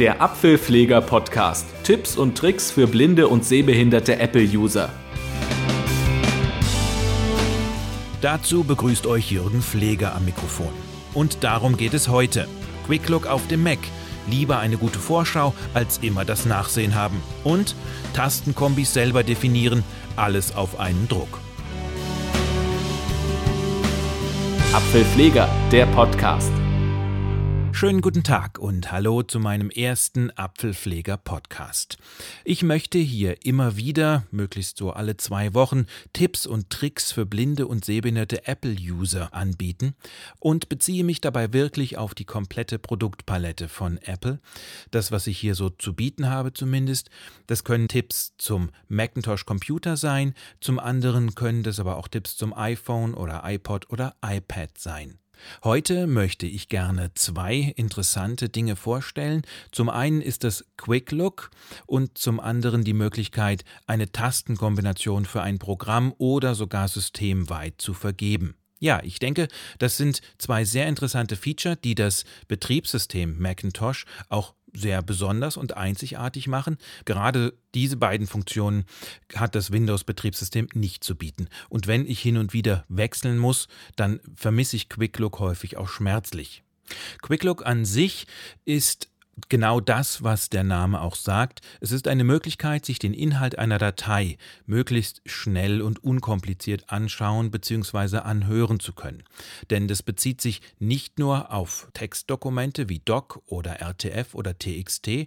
Der Apfelpfleger Podcast. Tipps und Tricks für blinde und sehbehinderte Apple-User. Dazu begrüßt euch Jürgen Pfleger am Mikrofon. Und darum geht es heute. Quick Look auf dem Mac. Lieber eine gute Vorschau als immer das Nachsehen haben. Und Tastenkombis selber definieren. Alles auf einen Druck. Apfelpfleger, der Podcast. Schönen guten Tag und hallo zu meinem ersten Apfelpfleger Podcast. Ich möchte hier immer wieder, möglichst so alle zwei Wochen, Tipps und Tricks für blinde und sehbehinderte Apple-User anbieten und beziehe mich dabei wirklich auf die komplette Produktpalette von Apple. Das, was ich hier so zu bieten habe zumindest, das können Tipps zum Macintosh Computer sein, zum anderen können das aber auch Tipps zum iPhone oder iPod oder iPad sein. Heute möchte ich gerne zwei interessante Dinge vorstellen. Zum einen ist das Quick Look und zum anderen die Möglichkeit, eine Tastenkombination für ein Programm oder sogar systemweit zu vergeben. Ja, ich denke, das sind zwei sehr interessante Feature, die das Betriebssystem Macintosh auch sehr besonders und einzigartig machen. Gerade diese beiden Funktionen hat das Windows-Betriebssystem nicht zu bieten. Und wenn ich hin und wieder wechseln muss, dann vermisse ich Quick Look häufig auch schmerzlich. Quick Look an sich ist genau das, was der Name auch sagt. Es ist eine Möglichkeit, sich den Inhalt einer Datei möglichst schnell und unkompliziert anschauen bzw. anhören zu können. Denn das bezieht sich nicht nur auf Textdokumente wie Doc oder RTF oder TXT,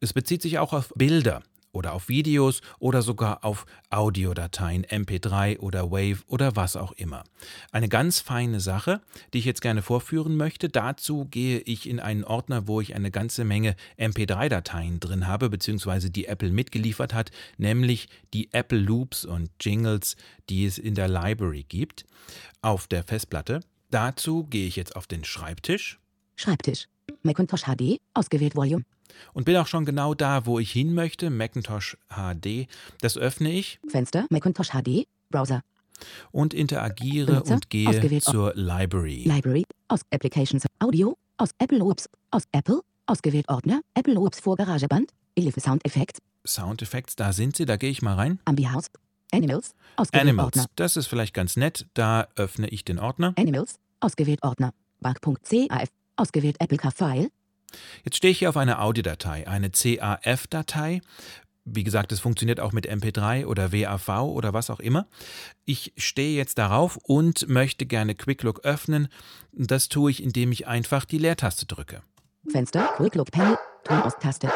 es bezieht sich auch auf Bilder oder auf Videos oder sogar auf Audiodateien, MP3 oder Wave oder was auch immer. Eine ganz feine Sache, die ich jetzt gerne vorführen möchte. Dazu gehe ich in einen Ordner, wo ich eine ganze Menge MP3-Dateien drin habe, beziehungsweise die Apple mitgeliefert hat, nämlich die Apple Loops und Jingles, die es in der Library gibt, auf der Festplatte. Dazu gehe ich jetzt auf den Schreibtisch. Schreibtisch. Macintosh HD, ausgewählt Volume. Und bin auch schon genau da, wo ich hin möchte. Macintosh HD. Das öffne ich. Fenster, Macintosh HD, Browser. Und interagiere Benutzer, und gehe ausgewählt. zur Library. Library, aus Applications, Audio, aus Apple Loops, aus Apple, ausgewählt Ordner, Apple Loops vor Garageband, Elif Sound Effects, Sound Effects, da sind sie, da gehe ich mal rein. Ambihouse, Animals, ausgewählt Animals, Ordner, das ist vielleicht ganz nett. Da öffne ich den Ordner. Animals, ausgewählt Ordner, Bug.caf, ausgewählt Apple Car File, Jetzt stehe ich hier auf einer Audiodatei, eine CAF-Datei. Wie gesagt, es funktioniert auch mit MP3 oder WAV oder was auch immer. Ich stehe jetzt darauf und möchte gerne Quick Look öffnen. Das tue ich, indem ich einfach die Leertaste drücke. Fenster, Quick Look Panel, Ton aus Taste,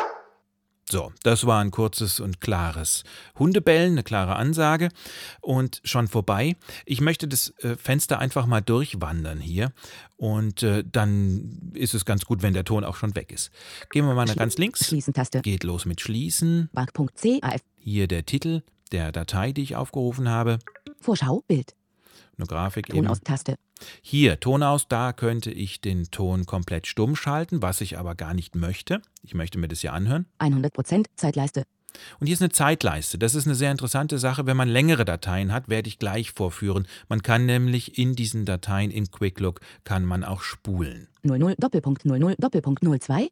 So, das war ein kurzes und klares Hundebellen, eine klare Ansage und schon vorbei. Ich möchte das äh, Fenster einfach mal durchwandern hier und äh, dann ist es ganz gut, wenn der Ton auch schon weg ist. Gehen wir mal nach ganz links. Schließen Taste, Geht los mit Schließen. Hier der Titel der Datei, die ich aufgerufen habe. Vorschau, Bild, Eine Grafik Ton eben. aus Taste, Hier, Ton aus, da könnte ich den Ton komplett stumm schalten, was ich aber gar nicht möchte. Ich möchte mir das ja anhören. 100% Zeitleiste, Und hier ist eine Zeitleiste. Das ist eine sehr interessante Sache. Wenn man längere Dateien hat, werde ich gleich vorführen. Man kann nämlich in diesen Dateien in Quick Look kann man auch spulen. 00 Doppelpunkt 00 Doppelpunkt 02,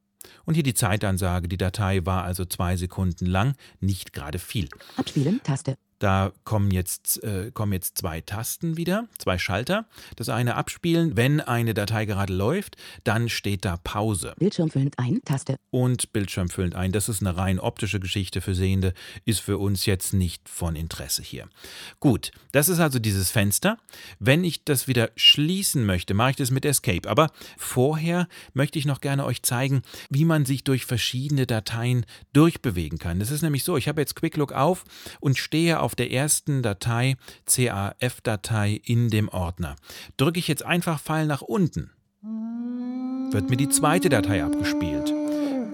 Und hier die Zeitansage. Die Datei war also zwei Sekunden lang, nicht gerade viel. Abspielen, Taste, Da kommen jetzt, äh, kommen jetzt zwei Tasten wieder, zwei Schalter. Das eine abspielen, wenn eine Datei gerade läuft, dann steht da Pause Bildschirm füllend ein, Taste, und Bildschirm füllend ein. Das ist eine rein optische Geschichte für Sehende, ist für uns jetzt nicht von Interesse hier. Gut, das ist also dieses Fenster. Wenn ich das wieder schließen möchte, mache ich das mit Escape. Aber vorher möchte ich noch gerne euch zeigen, wie man sich durch verschiedene Dateien durchbewegen kann. Das ist nämlich so, ich habe jetzt Quick Look auf und stehe auf der ersten Datei, CAF-Datei in dem Ordner. Drücke ich jetzt einfach Pfeil nach unten, wird mir die zweite Datei abgespielt.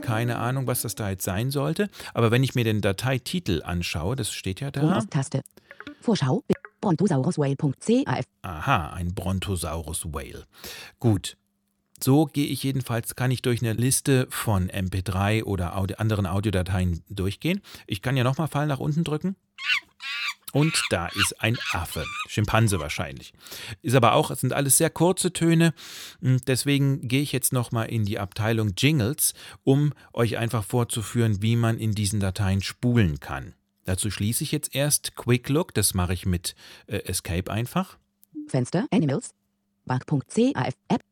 Keine Ahnung, was das da jetzt sein sollte, aber wenn ich mir den Dateititel anschaue, das steht ja da. Taste, Vorschau, Bild, brontosauruswhale.caf, Aha, ein Brontosaurus Whale. Gut. So gehe ich jedenfalls, kann ich durch eine Liste von MP3 oder Audi anderen Audiodateien durchgehen. Ich kann ja nochmal Pfeil nach unten drücken. Und da ist ein Affe, Schimpanse wahrscheinlich. Ist aber auch, es sind alles sehr kurze Töne. Deswegen gehe ich jetzt nochmal in die Abteilung Jingles, um euch einfach vorzuführen, wie man in diesen Dateien spulen kann. Dazu schließe ich jetzt erst Quick Look, das mache ich mit äh, Escape einfach. Fenster, Animals, Bank.caf, App,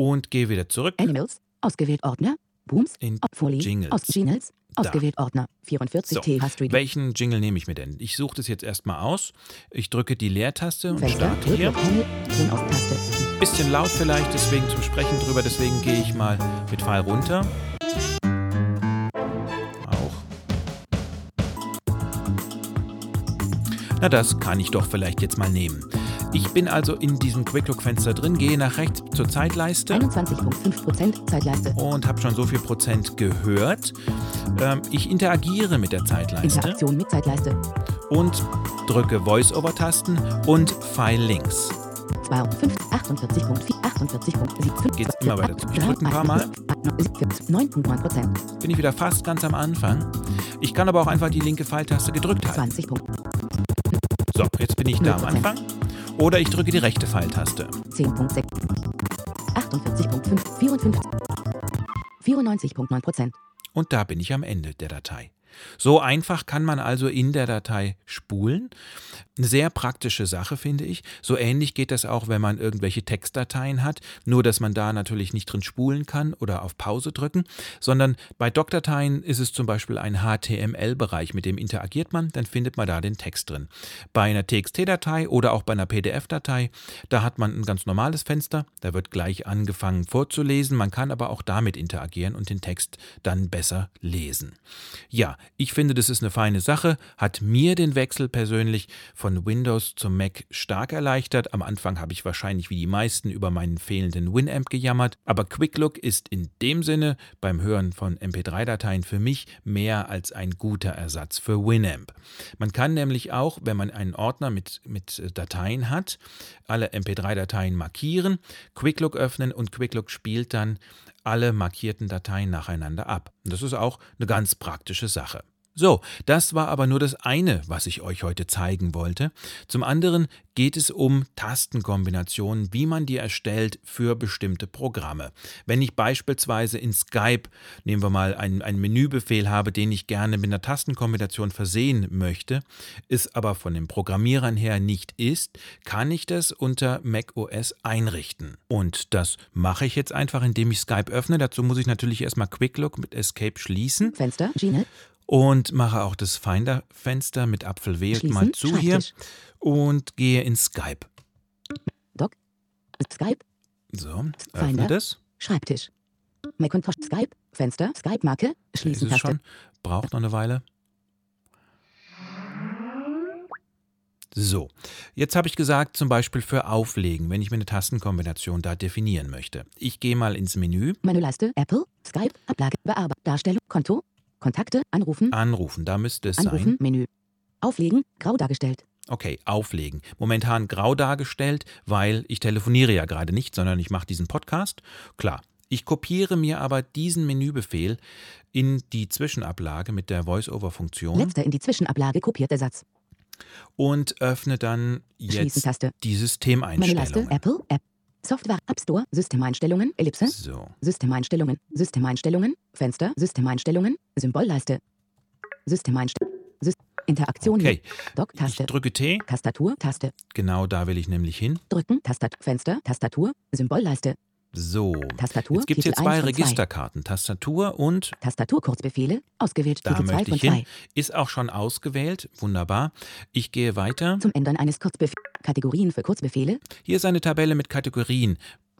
Und gehe wieder zurück. Animals, ausgewählt Ordner, Booms, In Vorliegen, Jingles. aus Jingles, ausgewählt Ordner, 44 So, T Street, welchen Jingle nehme ich mir denn? Ich suche das jetzt erstmal aus. Ich drücke die Leertaste und Fenster, starte hier. Bisschen laut vielleicht, deswegen zum Sprechen drüber, deswegen gehe ich mal mit Pfeil runter. Auch. Na, das kann ich doch vielleicht jetzt mal nehmen. Ich bin also in diesem Quick-Look-Fenster drin, gehe nach rechts zur Zeitleiste 21,5% Zeitleiste, und habe schon so viel Prozent gehört. Ähm, ich interagiere mit der Zeitleiste Interaktion mit Zeitleiste, und drücke Voice-Over-Tasten und Pfeil links. 52, 48.4, 48.7, Geht's immer weiter. Ich drücke ein paar Mal. 9,9%, Bin ich wieder fast ganz am Anfang. Ich kann aber auch einfach die linke Pfeiltaste gedrückt halten. 20 Punkt, So, jetzt bin ich da am 0%. Anfang. Oder ich drücke die rechte Pfeiltaste. 10.6, 48.5, 54, 94.9%, Und da bin ich am Ende der Datei. So einfach kann man also in der Datei spulen. Eine sehr praktische Sache, finde ich. So ähnlich geht das auch, wenn man irgendwelche Textdateien hat. Nur, dass man da natürlich nicht drin spulen kann oder auf Pause drücken, sondern bei Doc-Dateien ist es zum Beispiel ein HTML-Bereich, mit dem interagiert man, dann findet man da den Text drin. Bei einer TXT-Datei oder auch bei einer PDF-Datei, da hat man ein ganz normales Fenster, da wird gleich angefangen vorzulesen, man kann aber auch damit interagieren und den Text dann besser lesen. Ja, ich finde, das ist eine feine Sache, hat mir den Wechsel persönlich von Windows zum Mac stark erleichtert. Am Anfang habe ich wahrscheinlich wie die meisten über meinen fehlenden Winamp gejammert, aber Quick Look ist in dem Sinne beim Hören von MP3-Dateien für mich mehr als ein guter Ersatz für Winamp. Man kann nämlich auch, wenn man einen Ordner mit, mit Dateien hat, alle MP3-Dateien markieren, Quick Look öffnen und Quick Look spielt dann alle markierten Dateien nacheinander ab. Das ist auch eine ganz praktische Sache. So, das war aber nur das eine, was ich euch heute zeigen wollte. Zum anderen geht es um Tastenkombinationen, wie man die erstellt für bestimmte Programme. Wenn ich beispielsweise in Skype, nehmen wir mal einen, einen Menübefehl habe, den ich gerne mit einer Tastenkombination versehen möchte, es aber von den Programmierern her nicht ist, kann ich das unter macOS einrichten. Und das mache ich jetzt einfach, indem ich Skype öffne. Dazu muss ich natürlich erstmal Quick Look mit Escape schließen Fenster, Gmail, und mache auch das Finder-Fenster mit Apfel wählt mal Schließen, zu hier und gehe in Skype. Doc, Skype, So, öffne Finder. das. Schreibtisch, Macintosh, Skype, Fenster, Skype-Marke, Da ist Schließen es schon. Braucht noch eine Weile. So, jetzt habe ich gesagt, zum Beispiel für Auflegen, wenn ich mir eine Tastenkombination da definieren möchte. Ich gehe mal ins Menü, Menüleiste, Apple, Skype, Ablage, Bearbeitung, Darstellung, Konto, Kontakte, Anrufen, anrufen, da müsste es Anrufen, sein. Menü. Auflegen, grau dargestellt. Okay, auflegen. Momentan grau dargestellt, weil ich telefoniere ja gerade nicht, sondern ich mache diesen Podcast. Klar. Ich kopiere mir aber diesen Menübefehl in die Zwischenablage mit der Voice-Over-Funktion Letzter in die Zwischenablage kopierte Satz. und öffne dann jetzt die Menüleiste, Systemeinstellungen. Apple, App. Software, App Store, Systemeinstellungen, Ellipse, So, Systemeinstellungen, Systemeinstellungen, Fenster, Systemeinstellungen, Symbolleiste. Systemeinstellungen. Sys Interaktion. okay. Ich Dock-Taste. drücke T, Tastatur, Taste. genau da will ich nämlich hin. Drücken, Tastat Fenster, Tastatur, Symbolleiste. So, Tastatur, jetzt gibt es hier zwei 1 von zwei. Registerkarten, Tastatur und Tastatur-Kurzbefehle, ausgewählt, da Titel 2 möchte von ich hin. 2. Ist auch schon ausgewählt, wunderbar. Ich gehe weiter. Zum Ändern eines Kurzbefehls. Kategorien für Kurzbefehle, Hier ist eine Tabelle mit Kategorien.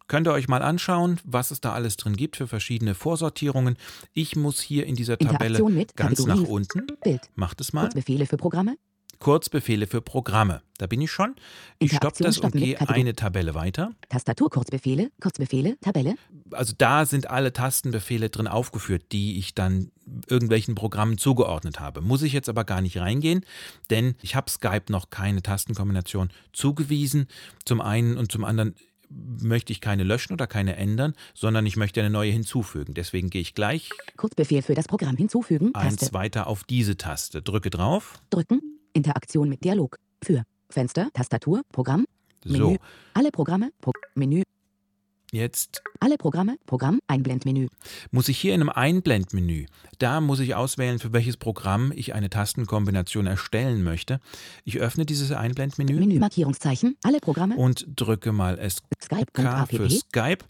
Könnt ihr euch mal anschauen, was es da alles drin gibt für verschiedene Vorsortierungen. Ich muss hier in dieser Tabelle mit ganz nach unten. Bild. Macht es mal. Kurzbefehle für Programme, Kurzbefehle für Programme. Da bin ich schon. Ich stoppe das und gehe eine Tabelle weiter. Tastatur-Kurzbefehle, Kurzbefehle, Tabelle, Also da sind alle Tastenbefehle drin aufgeführt, die ich dann irgendwelchen Programmen zugeordnet habe. Muss ich jetzt aber gar nicht reingehen, denn ich habe Skype noch keine Tastenkombination zugewiesen. Zum einen und zum anderen möchte ich keine löschen oder keine ändern, sondern ich möchte eine neue hinzufügen. Deswegen gehe ich gleich Kurzbefehl für das Programm hinzufügen, eins Taste. weiter auf diese Taste, drücke drauf Drücken, Interaktion mit Dialog. Für Fenster, Tastatur, Programm, Menü. So, Alle Programme, Pro Menü. Jetzt Alle Programme, Programm, Einblendmenü. muss ich hier in einem Einblendmenü, da muss ich auswählen, für welches Programm ich eine Tastenkombination erstellen möchte. Ich öffne dieses Einblendmenü Menü Markierungszeichen. Alle Programme. und drücke mal SK für Skype.app. Skype.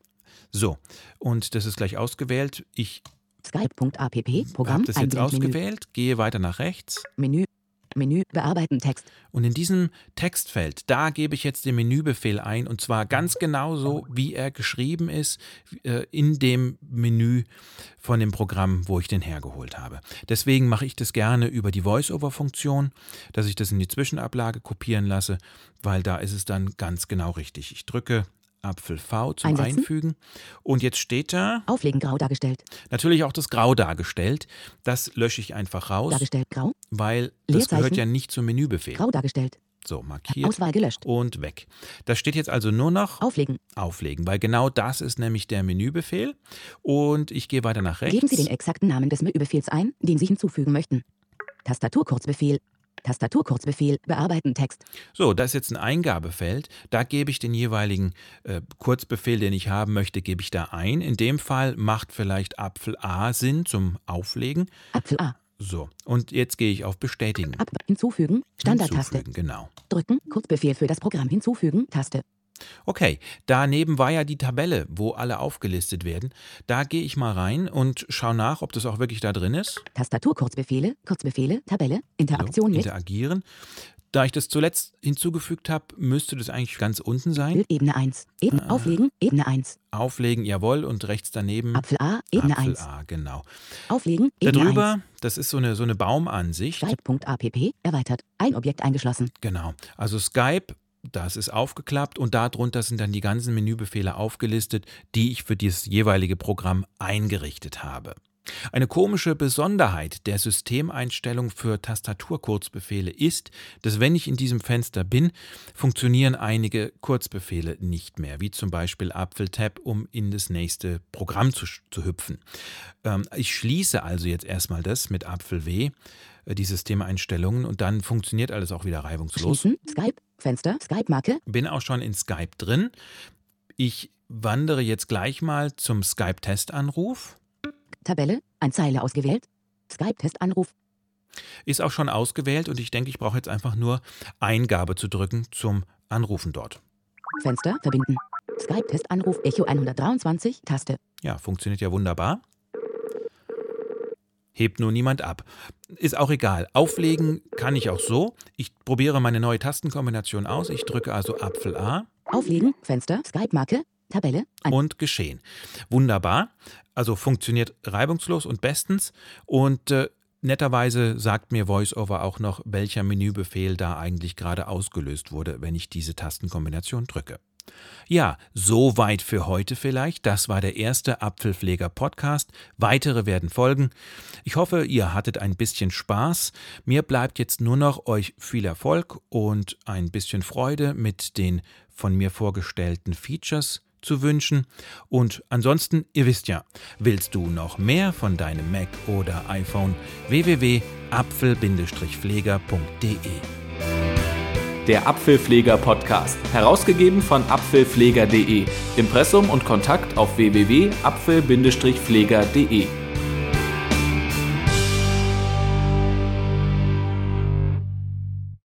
So, und das ist gleich ausgewählt. Ich Skype.app. Programm. habe das jetzt ausgewählt, gehe weiter nach rechts Menü. Menü. Bearbeiten Text. und in diesem Textfeld, da gebe ich jetzt den Menübefehl ein und zwar ganz genauso, wie er geschrieben ist äh, in dem Menü von dem Programm, wo ich den hergeholt habe. Deswegen mache ich das gerne über die Voice-Over-Funktion, dass ich das in die Zwischenablage kopieren lasse, weil da ist es dann ganz genau richtig. Ich drücke Apfel V zum Einsetzen. Einfügen und jetzt steht da Auflegen grau dargestellt. natürlich auch das Grau dargestellt. Das lösche ich einfach raus, Dargestellt grau. weil das gehört ja nicht zum Menübefehl. Grau dargestellt. So, markiert Auswahl gelöscht. und weg. Das steht jetzt also nur noch Auflegen. auflegen, weil genau das ist nämlich der Menübefehl. Und ich gehe weiter nach rechts. Geben Sie den exakten Namen des Menübefehls ein, den Sie hinzufügen möchten. Tastaturkurzbefehl. Tastaturkurzbefehl. Bearbeiten Text. So, das ist jetzt ein Eingabefeld. Da gebe ich den jeweiligen äh, Kurzbefehl, den ich haben möchte, gebe ich da ein. In dem Fall macht vielleicht Apfel A Sinn zum Auflegen. Apfel A. So, und jetzt gehe ich auf Bestätigen. Ab. Hinzufügen. Standardtaste. Hinzufügen, genau. Drücken. Kurzbefehl für das Programm hinzufügen. Taste. Okay, daneben war ja die Tabelle, wo alle aufgelistet werden. Da gehe ich mal rein und schaue nach, ob das auch wirklich da drin ist. Tastaturkurzbefehle. Kurzbefehle. Tabelle. Interaktion so, mit. interagieren. Da ich das zuletzt hinzugefügt habe, müsste das eigentlich ganz unten sein. Bildebene 1. Eben. Ah. Auflegen. Ebene 1. Auflegen, jawohl, und rechts daneben Apfel A. Ebene Apfel 1. A, genau. Auflegen. Ebene Darüber, 1. das ist so eine, so eine Baumansicht. Skype.app. Erweitert. Ein Objekt eingeschlossen. Genau. Also Skype, das ist aufgeklappt und darunter sind dann die ganzen Menübefehle aufgelistet, die ich für dieses jeweilige Programm eingerichtet habe. Eine komische Besonderheit der Systemeinstellung für Tastaturkurzbefehle ist, dass wenn ich in diesem Fenster bin, funktionieren einige Kurzbefehle nicht mehr, wie zum Beispiel Apfeltab, um in das nächste Programm zu, zu hüpfen. Ähm, ich schließe also jetzt erstmal das mit Apfel W, äh, die Systemeinstellungen, und dann funktioniert alles auch wieder reibungslos Schließen. Skype. Fenster. Skype-Marke. bin auch schon in Skype drin. Ich wandere jetzt gleich mal zum Skype-Testanruf. Tabelle. Ein Zeile ausgewählt. Skype-Testanruf. Ist auch schon ausgewählt und ich denke, ich brauche jetzt einfach nur Eingabe zu drücken zum Anrufen dort. Fenster. Verbinden. Skype-Testanruf. Echo 123. Taste. Ja, funktioniert ja wunderbar. Hebt nur niemand ab. Ist auch egal. Auflegen kann ich auch so. Ich probiere meine neue Tastenkombination aus. Ich drücke also Apfel A. Auflegen. Fenster. Skype-Marke. Tabelle. Ein und geschehen. Wunderbar. Also funktioniert reibungslos und bestens. Und äh, netterweise sagt mir VoiceOver auch noch, welcher Menübefehl da eigentlich gerade ausgelöst wurde, wenn ich diese Tastenkombination drücke. Ja, soweit für heute vielleicht. Das war der erste Apfelpfleger Podcast. Weitere werden folgen. Ich hoffe, ihr hattet ein bisschen Spaß. Mir bleibt jetzt nur noch euch viel Erfolg und ein bisschen Freude mit den von mir vorgestellten Features zu wünschen. Und ansonsten, ihr wisst ja, willst du noch mehr von deinem Mac oder iPhone? www.apfel-pfleger.de Der Apfelpfleger Podcast, herausgegeben von apfelpfleger.de. Impressum und Kontakt auf www.apfel-pfleger.de.